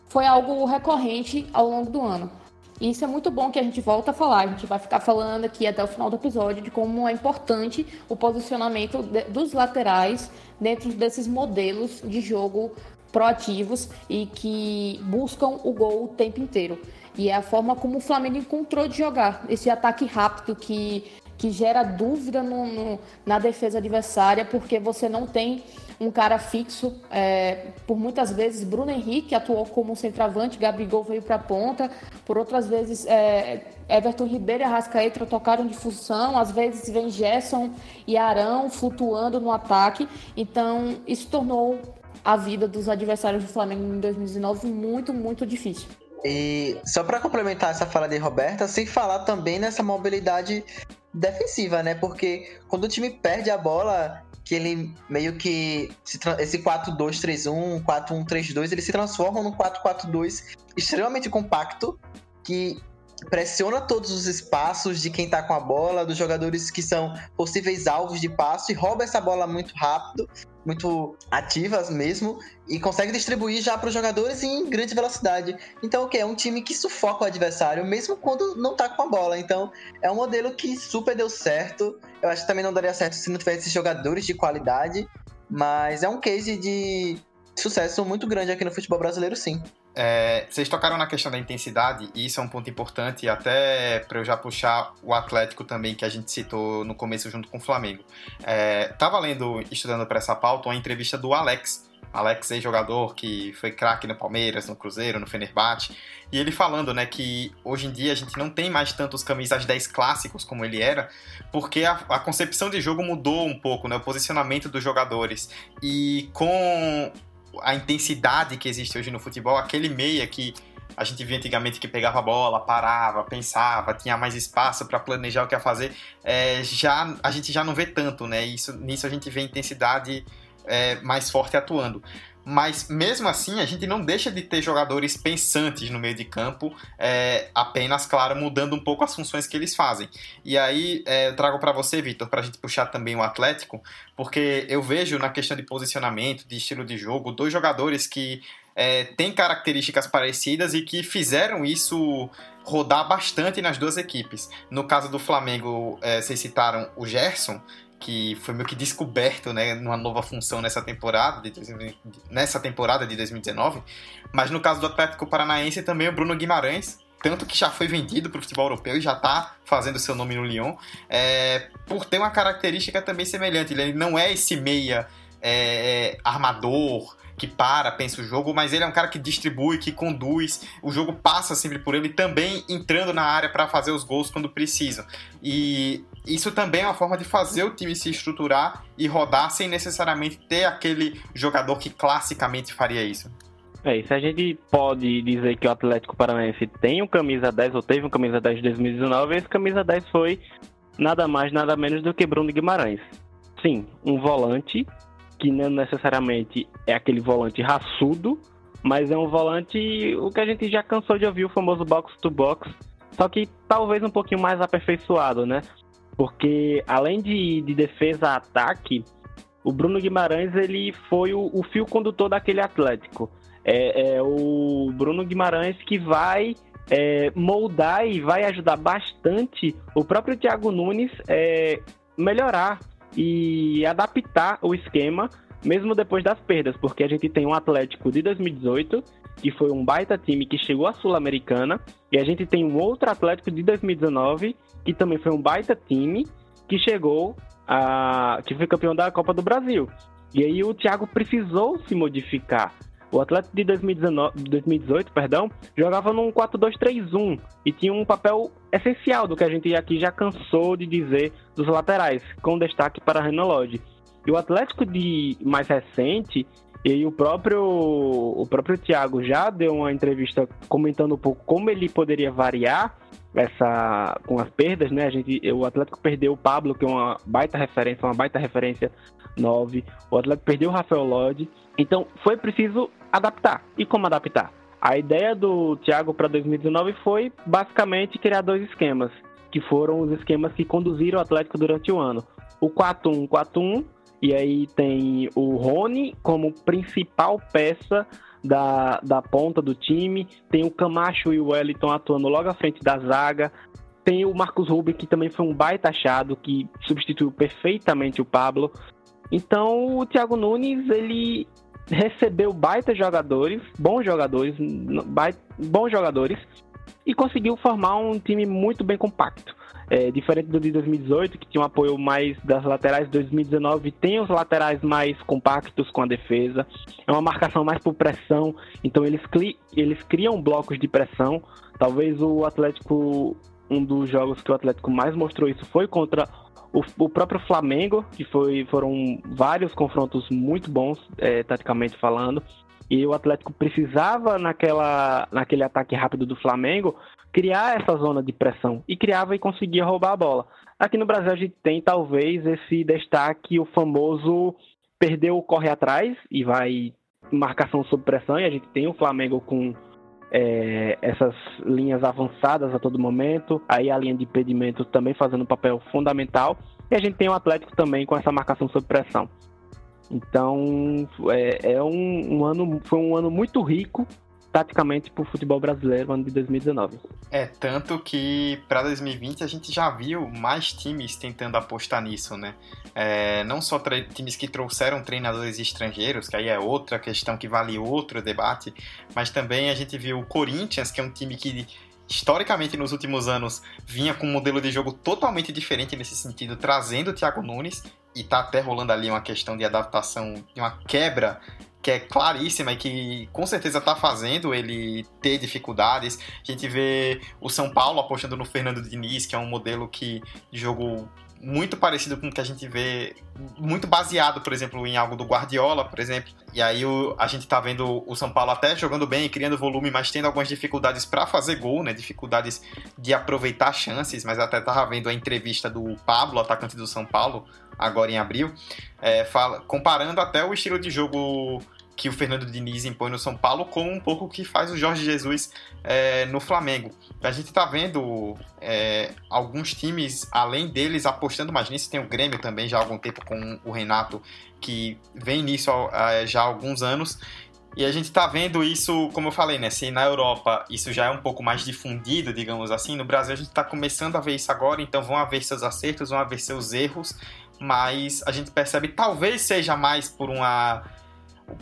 [SPEAKER 3] foi algo recorrente ao longo do ano. E isso é muito bom que a gente volta a falar. A gente vai ficar falando aqui até o final do episódio de como é importante o posicionamento dos laterais dentro desses modelos de jogo proativos e que buscam o gol o tempo inteiro. E é a forma como o Flamengo encontrou de jogar. Esse ataque rápido que que gera dúvida no, no, na defesa adversária, porque você não tem um cara fixo. É, por muitas vezes, Bruno Henrique atuou como centroavante, Gabigol veio para a ponta. Por outras vezes, é, Everton Ribeiro e Arrascaeta tocaram de função. Às vezes, vem Gerson e Arão flutuando no ataque. Então, isso tornou a vida dos adversários do Flamengo em 2019 muito, muito difícil.
[SPEAKER 2] E só para complementar essa fala de Roberta, sem falar também nessa mobilidade defensiva, né? Porque quando o time perde a bola, que ele meio que esse 4-2-3-1, 4-1-3-2, ele se transforma num 4-4-2 extremamente compacto que pressiona todos os espaços de quem tá com a bola, dos jogadores que são possíveis alvos de passo e rouba essa bola muito rápido, muito ativas mesmo, e consegue distribuir já para os jogadores em grande velocidade. Então, o que? É um time que sufoca o adversário, mesmo quando não tá com a bola. Então, é um modelo que super deu certo. Eu acho que também não daria certo se não tivesse jogadores de qualidade, mas é um case de sucesso muito grande aqui no futebol brasileiro, sim.
[SPEAKER 1] É, vocês tocaram na questão da intensidade, e isso é um ponto importante, até para eu já puxar o Atlético também, que a gente citou no começo junto com o Flamengo. É, tava lendo, estudando para essa pauta, uma entrevista do Alex, Alex é jogador que foi craque no Palmeiras, no Cruzeiro, no Fenerbahçe, e ele falando, né, que hoje em dia a gente não tem mais tantos camisas 10 clássicos como ele era, porque a, a concepção de jogo mudou um pouco, né, o posicionamento dos jogadores. E com a intensidade que existe hoje no futebol, aquele meia que a gente via antigamente que pegava a bola, parava, pensava, tinha mais espaço para planejar o que ia fazer, é, já a gente já não vê tanto, né? Isso, nisso a gente vê intensidade é, mais forte atuando. Mas mesmo assim a gente não deixa de ter jogadores pensantes no meio de campo, é, apenas, claro, mudando um pouco as funções que eles fazem. E aí é, eu trago para você, Vitor, para a gente puxar também o Atlético, porque eu vejo na questão de posicionamento, de estilo de jogo, dois jogadores que é, têm características parecidas e que fizeram isso rodar bastante nas duas equipes. No caso do Flamengo, é, vocês citaram o Gerson, que foi meio que descoberto, né, numa nova função nessa temporada de, nessa temporada de 2019. Mas no caso do Atlético Paranaense também o Bruno Guimarães, tanto que já foi vendido para o futebol europeu e já está fazendo seu nome no Lyon, é, por ter uma característica também semelhante. Ele não é esse meia é, armador que para, pensa o jogo, mas ele é um cara que distribui, que conduz, o jogo passa sempre por ele, também entrando na área para fazer os gols quando precisam. E isso também é uma forma de fazer o time se estruturar e rodar sem necessariamente ter aquele jogador que classicamente faria isso.
[SPEAKER 4] É, isso a gente pode dizer que o Atlético Paranaense tem um camisa 10 ou teve um camisa 10 de 2019, esse camisa 10 foi nada mais, nada menos do que Bruno Guimarães. Sim, um volante que não necessariamente é aquele volante raçudo, mas é um volante o que a gente já cansou de ouvir, o famoso box to box, só que talvez um pouquinho mais aperfeiçoado, né? Porque além de, de defesa ataque, o Bruno Guimarães ele foi o, o fio condutor daquele Atlético. É, é, o Bruno Guimarães que vai é, moldar e vai ajudar bastante o próprio Thiago Nunes é, melhorar e adaptar o esquema, mesmo depois das perdas, porque a gente tem um Atlético de 2018, que foi um baita time que chegou à Sul-Americana, e a gente tem um outro Atlético de 2019, que também foi um baita time, que chegou a. que foi campeão da Copa do Brasil. E aí o Thiago precisou se modificar. O Atlético de 2019, 2018 perdão, jogava num 4-2-3-1 e tinha um papel essencial do que a gente aqui já cansou de dizer dos laterais, com destaque para Renan Lodge. E o Atlético de mais recente, e o próprio o próprio Thiago já deu uma entrevista comentando um pouco como ele poderia variar essa com as perdas, né? A gente, o Atlético perdeu o Pablo, que é uma baita referência, uma baita referência 9. O Atlético perdeu o Rafael Lodge. Então, foi preciso adaptar. E como adaptar? A ideia do Thiago para 2019 foi basicamente criar dois esquemas, que foram os esquemas que conduziram o Atlético durante o ano. O 4-1-4-1, e aí tem o Rony como principal peça da, da ponta do time, tem o Camacho e o Wellington atuando logo à frente da zaga, tem o Marcos Rubio, que também foi um baita achado, que substituiu perfeitamente o Pablo. Então o Thiago Nunes, ele recebeu baita jogadores, bons jogadores, bons jogadores, e conseguiu formar um time muito bem compacto. É, diferente do de 2018, que tinha um apoio mais das laterais, 2019 tem os laterais mais compactos com a defesa, é uma marcação mais por pressão, então eles, eles criam blocos de pressão. Talvez o Atlético, um dos jogos que o Atlético mais mostrou isso foi contra o, o próprio Flamengo, que foi, foram vários confrontos muito bons, é, taticamente falando, e o Atlético precisava, naquela, naquele ataque rápido do Flamengo, criar essa zona de pressão, e criava e conseguia roubar a bola. Aqui no Brasil a gente tem talvez esse destaque, o famoso perdeu o corre atrás e vai marcação sob pressão, e a gente tem o Flamengo com é, essas linhas avançadas a todo momento, aí a linha de impedimento também fazendo um papel fundamental, e a gente tem o Atlético também com essa marcação sob pressão. Então é, é um, um, ano, foi um ano muito rico taticamente para o futebol brasileiro, ano de 2019.
[SPEAKER 1] É, tanto que para 2020 a gente já viu mais times tentando apostar nisso, né? É, não só times que trouxeram treinadores estrangeiros, que aí é outra questão que vale outro debate, mas também a gente viu o Corinthians, que é um time que historicamente nos últimos anos vinha com um modelo de jogo totalmente diferente nesse sentido, trazendo o Thiago Nunes e tá até rolando ali uma questão de adaptação, de uma quebra que é claríssima e que com certeza está fazendo ele ter dificuldades. A gente vê o São Paulo apostando no Fernando Diniz, que é um modelo que de jogo muito parecido com o que a gente vê, muito baseado, por exemplo, em algo do Guardiola, por exemplo. E aí o, a gente tá vendo o São Paulo até jogando bem, criando volume, mas tendo algumas dificuldades para fazer gol, né? Dificuldades de aproveitar chances, mas até tava vendo a entrevista do Pablo, atacante do São Paulo, agora em abril, é, fala, comparando até o estilo de jogo que o Fernando Diniz impõe no São Paulo, como um pouco o que faz o Jorge Jesus é, no Flamengo. A gente está vendo é, alguns times, além deles, apostando mais nisso. Tem o Grêmio também já há algum tempo com o Renato, que vem nisso já há alguns anos. E a gente está vendo isso, como eu falei, né? Se na Europa isso já é um pouco mais difundido, digamos assim, no Brasil a gente está começando a ver isso agora, então vão haver seus acertos, vão haver seus erros, mas a gente percebe talvez seja mais por uma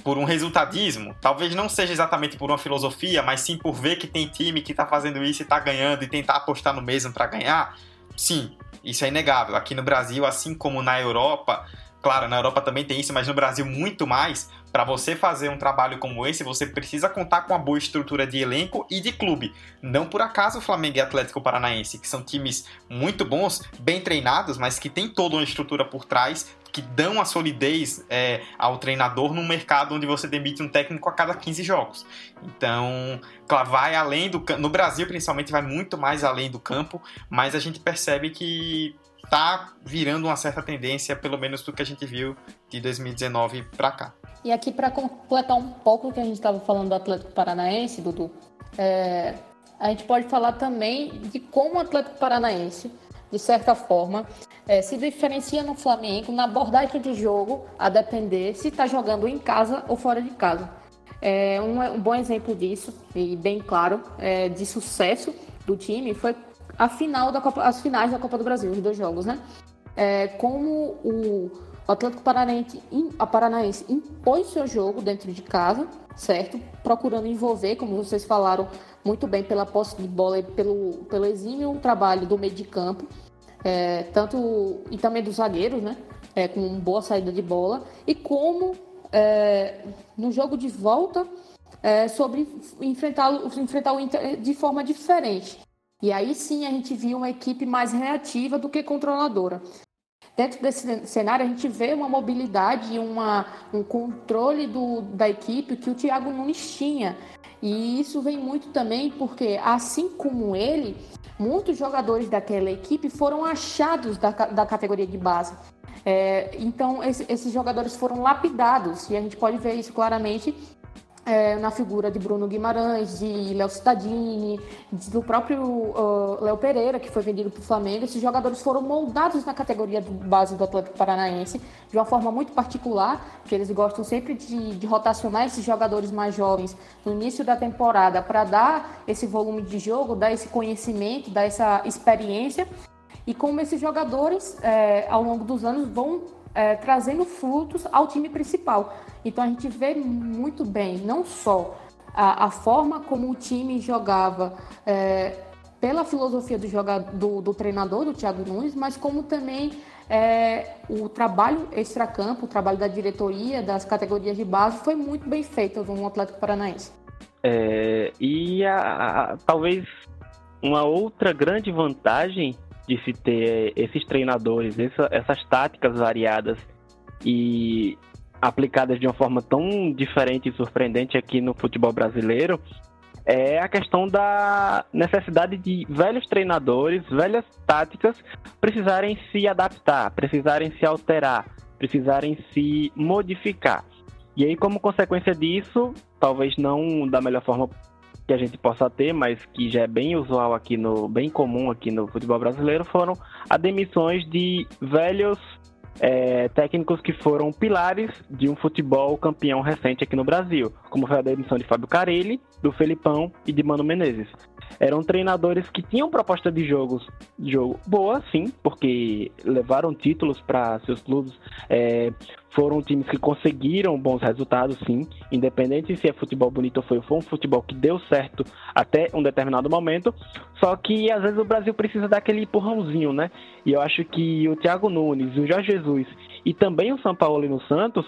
[SPEAKER 1] por um resultadismo, talvez não seja exatamente por uma filosofia, mas sim por ver que tem time que está fazendo isso e está ganhando e tentar apostar no mesmo para ganhar. Sim, isso é inegável. Aqui no Brasil, assim como na Europa, Claro, na Europa também tem isso, mas no Brasil muito mais. Para você fazer um trabalho como esse, você precisa contar com uma boa estrutura de elenco e de clube. Não por acaso o Flamengo e Atlético Paranaense, que são times muito bons, bem treinados, mas que tem toda uma estrutura por trás que dão a solidez é, ao treinador num mercado onde você demite um técnico a cada 15 jogos. Então, claro, vai além do no Brasil principalmente vai muito mais além do campo, mas a gente percebe que tá virando uma certa tendência, pelo menos do que a gente viu de 2019 para cá.
[SPEAKER 3] E aqui para completar um pouco o que a gente estava falando do Atlético Paranaense, Dudu, é, a gente pode falar também de como o Atlético Paranaense, de certa forma, é, se diferencia no Flamengo na abordagem de jogo, a depender se está jogando em casa ou fora de casa. É, um, um, bom exemplo disso, e bem claro, é, de sucesso do time foi a final da Copa, as finais da Copa do Brasil, os dois jogos, né? É, como o Atlético Paranaense, a Paranaense impôs seu jogo dentro de casa, certo? Procurando envolver, como vocês falaram muito bem, pela posse de bola e pelo, pelo exímio trabalho do meio de campo, é, tanto e também dos zagueiros, né? É, com boa saída de bola, e como é, no jogo de volta é, sobre enfrentar, enfrentar o Inter de forma diferente. E aí sim a gente viu uma equipe mais reativa do que controladora. Dentro desse cenário, a gente vê uma mobilidade uma, um controle do, da equipe que o Thiago Nunes tinha. E isso vem muito também porque, assim como ele, muitos jogadores daquela equipe foram achados da, da categoria de base. É, então, esse, esses jogadores foram lapidados, e a gente pode ver isso claramente é, na figura de Bruno Guimarães, de Léo Cittadini, do próprio uh, Léo Pereira, que foi vendido para o Flamengo. Esses jogadores foram moldados na categoria de base do Atlético Paranaense de uma forma muito particular, que eles gostam sempre de, de rotacionar esses jogadores mais jovens no início da temporada para dar esse volume de jogo, dar esse conhecimento, dar essa experiência. E como esses jogadores, é, ao longo dos anos, vão é, trazendo frutos ao time principal. Então a gente vê muito bem, não só a, a forma como o time jogava é, pela filosofia do, jogador, do, do, treinador, do Thiago Nunes, mas como também é, o trabalho extracampo, o trabalho da diretoria, das categorias de base, foi muito bem feito no Atlético Paranaense.
[SPEAKER 4] É, e a, a, talvez uma outra grande vantagem de se ter esses treinadores, essa, essas táticas variadas e aplicadas de uma forma tão diferente e surpreendente aqui no futebol brasileiro é a questão da necessidade de velhos treinadores, velhas táticas precisarem se adaptar, precisarem se alterar, precisarem se modificar. E aí, como consequência disso, talvez não da melhor forma que a gente possa ter, mas que já é bem usual aqui no, bem comum aqui no futebol brasileiro, foram as demissões de velhos é, técnicos que foram pilares de um futebol campeão recente aqui no Brasil, como foi a demissão de Fábio Carelli, do Felipão e de Mano Menezes. Eram treinadores que tinham proposta de jogos, jogo boa, sim, porque levaram títulos para seus clubes, é, foram times que conseguiram bons resultados, sim, independente se é futebol bonito ou foi, foi um futebol que deu certo até um determinado momento. Só que às vezes o Brasil precisa daquele empurrãozinho, né? E eu acho que o Thiago Nunes, o Jorge Jesus e também o São Paulo e no Santos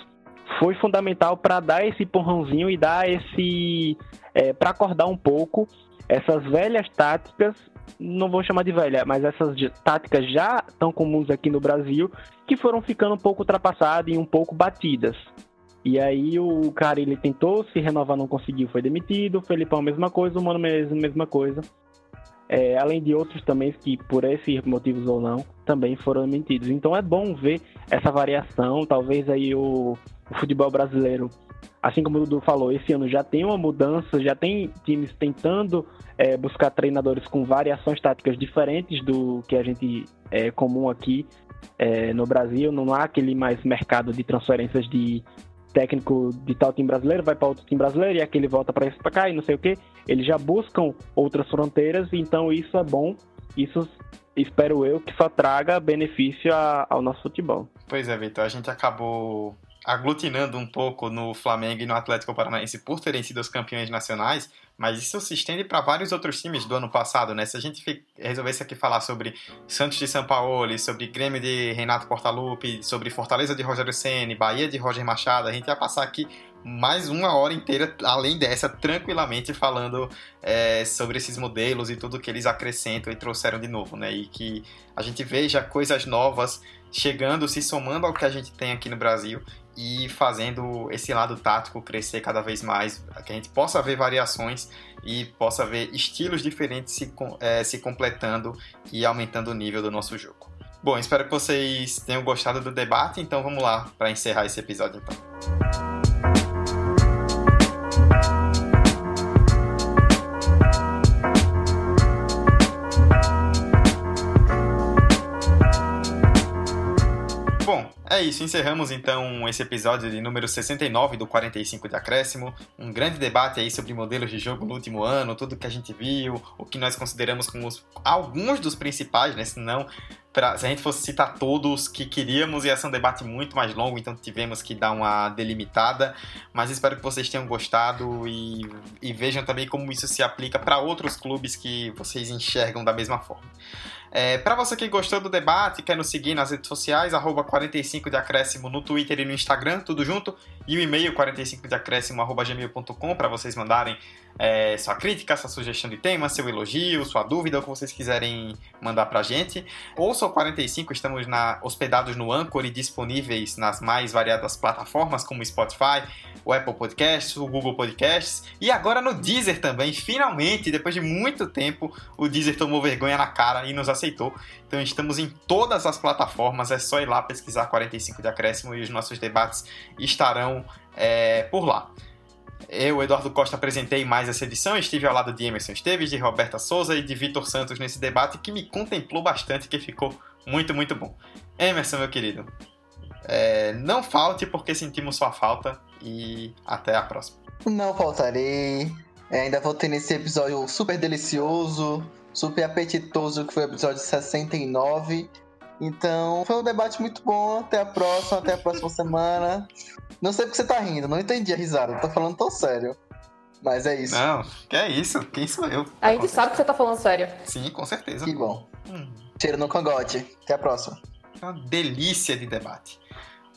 [SPEAKER 4] foi fundamental para dar esse empurrãozinho e dar esse. É, para acordar um pouco essas velhas táticas não vou chamar de velha, mas essas táticas já tão comuns aqui no Brasil, que foram ficando um pouco ultrapassadas e um pouco batidas. E aí o cara ele tentou se renovar, não conseguiu, foi demitido. O Felipão, mesma coisa. O Mano Menezes, mesma coisa. É, além de outros também que, por esses motivos ou não, também foram demitidos. Então é bom ver essa variação. Talvez aí o, o futebol brasileiro assim como o Dudu falou, esse ano já tem uma mudança, já tem times tentando é, buscar treinadores com variações táticas diferentes do que a gente é comum aqui é, no Brasil. Não há aquele mais mercado de transferências de técnico de tal time brasileiro vai para outro time brasileiro e aquele volta para esse para cá e não sei o que. Eles já buscam outras fronteiras, então isso é bom. Isso espero eu que só traga benefício a, ao nosso futebol.
[SPEAKER 1] Pois é, Vitor, a gente acabou aglutinando um pouco no Flamengo e no Atlético Paranaense por terem sido os campeões nacionais, mas isso se estende para vários outros times do ano passado, né? Se a gente resolvesse aqui falar sobre Santos de São Paulo, sobre Grêmio de Renato Portaluppi, sobre Fortaleza de Rogério Ceni, Bahia de Roger Machado, a gente ia passar aqui mais uma hora inteira, além dessa, tranquilamente falando é, sobre esses modelos e tudo que eles acrescentam e trouxeram de novo, né? E que a gente veja coisas novas chegando, se somando ao que a gente tem aqui no Brasil e fazendo esse lado tático crescer cada vez mais, que a gente possa ver variações e possa ver estilos diferentes se, é, se completando e aumentando o nível do nosso jogo. Bom, espero que vocês tenham gostado do debate, então vamos lá para encerrar esse episódio então. É isso, encerramos então esse episódio de número 69 do 45 de Acréscimo. Um grande debate aí sobre modelos de jogo no último ano, tudo que a gente viu, o que nós consideramos como os, alguns dos principais, né? Senão, pra, se a gente fosse citar todos que queríamos, ia ser um debate muito mais longo, então tivemos que dar uma delimitada. Mas espero que vocês tenham gostado e, e vejam também como isso se aplica para outros clubes que vocês enxergam da mesma forma. É, para você que gostou do debate, quer nos seguir nas redes sociais, arroba 45 de acréscimo no Twitter e no Instagram, tudo junto, e o e-mail 45 de acréscimo gmail.com para vocês mandarem é, sua crítica, sua sugestão de tema, seu elogio, sua dúvida, o que vocês quiserem mandar pra gente. Ouça o 45, estamos na, hospedados no Anchor e disponíveis nas mais variadas plataformas como Spotify, o Apple Podcasts, o Google Podcasts e agora no Deezer também. Finalmente, depois de muito tempo, o Deezer tomou vergonha na cara e nos aceitou. Então estamos em todas as plataformas, é só ir lá pesquisar 45 de acréscimo e os nossos debates estarão é, por lá. Eu, Eduardo Costa, apresentei mais essa edição. Estive ao lado de Emerson Esteves, de Roberta Souza e de Vitor Santos nesse debate que me contemplou bastante, que ficou muito, muito bom. Emerson, meu querido, é, não falte porque sentimos sua falta e até a próxima.
[SPEAKER 2] Não faltarei. É, ainda vou ter nesse episódio super delicioso, super apetitoso, que foi o episódio 69. Então, foi um debate muito bom. Até a próxima, até a próxima semana. Não sei porque você tá rindo, não entendi a risada. tô falando tão sério. Mas é isso.
[SPEAKER 1] Não, que é isso? Quem sou eu?
[SPEAKER 3] A gente sabe que você tá falando sério.
[SPEAKER 1] Sim, com certeza.
[SPEAKER 2] Que bom. Hum. Cheiro no cangote. Até a próxima.
[SPEAKER 1] Uma delícia de debate.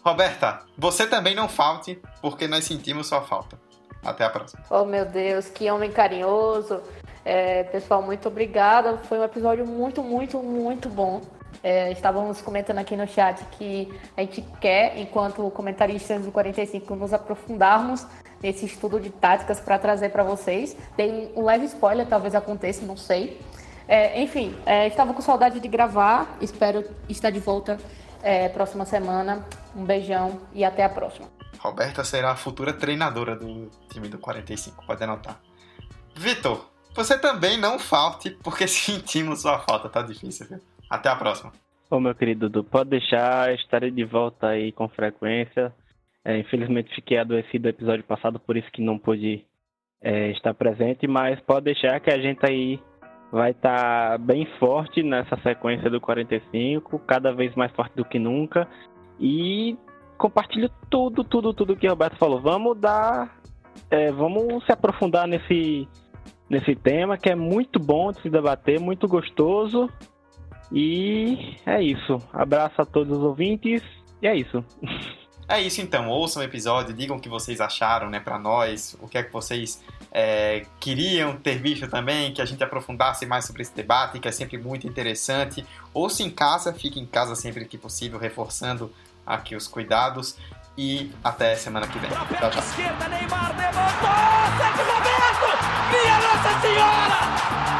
[SPEAKER 1] Roberta, você também não falte, porque nós sentimos sua falta. Até a próxima.
[SPEAKER 3] Oh, meu Deus, que homem carinhoso. É, pessoal, muito obrigada. Foi um episódio muito, muito, muito bom. É, estávamos comentando aqui no chat que a gente quer, enquanto comentaristas do 45, nos aprofundarmos nesse estudo de táticas para trazer para vocês. Tem um leve spoiler, talvez aconteça, não sei. É, enfim, é, estava com saudade de gravar, espero estar de volta é, próxima semana. Um beijão e até a próxima.
[SPEAKER 1] Roberta será a futura treinadora do time do 45, pode anotar. Vitor, você também não falte, porque sentimos sua falta, tá difícil, viu? Até a próxima.
[SPEAKER 4] Ô, meu querido Dudu, pode deixar, estarei de volta aí com frequência. É, infelizmente fiquei adoecido no episódio passado, por isso que não pude é, estar presente, mas pode deixar que a gente aí vai estar tá bem forte nessa sequência do 45, cada vez mais forte do que nunca. E compartilho tudo, tudo, tudo que o Roberto falou. Vamos dar. É, vamos se aprofundar nesse, nesse tema que é muito bom de se debater, muito gostoso. E é isso. Abraço a todos os ouvintes. E é isso.
[SPEAKER 1] É isso então, ouçam o episódio, digam o que vocês acharam, né, para nós, o que é que vocês é, queriam ter visto também, que a gente aprofundasse mais sobre esse debate, que é sempre muito interessante. Ouça em casa, fique em casa sempre que possível, reforçando aqui os cuidados. E até semana que vem. Tchau, tchau. Esquerda, Neymar levantou! Roberto! Minha Nossa Senhora!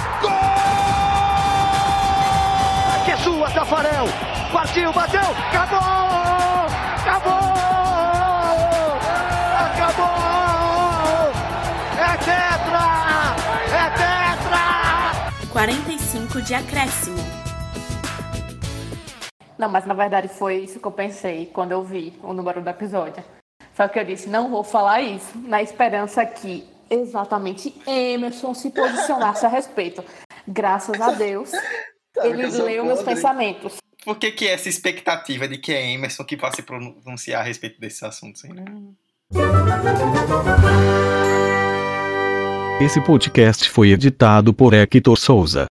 [SPEAKER 7] Sua, Tafarel! Partiu, bateu, acabou! Acabou! Acabou! É tetra! É tetra!
[SPEAKER 8] 45 de acréscimo.
[SPEAKER 3] Não, mas na verdade foi isso que eu pensei quando eu vi o número do episódio. Só que eu disse, não vou falar isso, na esperança que exatamente Emerson se posicionasse a respeito. Graças a Deus, ele leu meus pensamentos.
[SPEAKER 1] Por que, que essa expectativa de que é Emerson que vai se pronunciar a respeito desses assuntos? Hein?
[SPEAKER 9] Esse podcast foi editado por Hector Souza.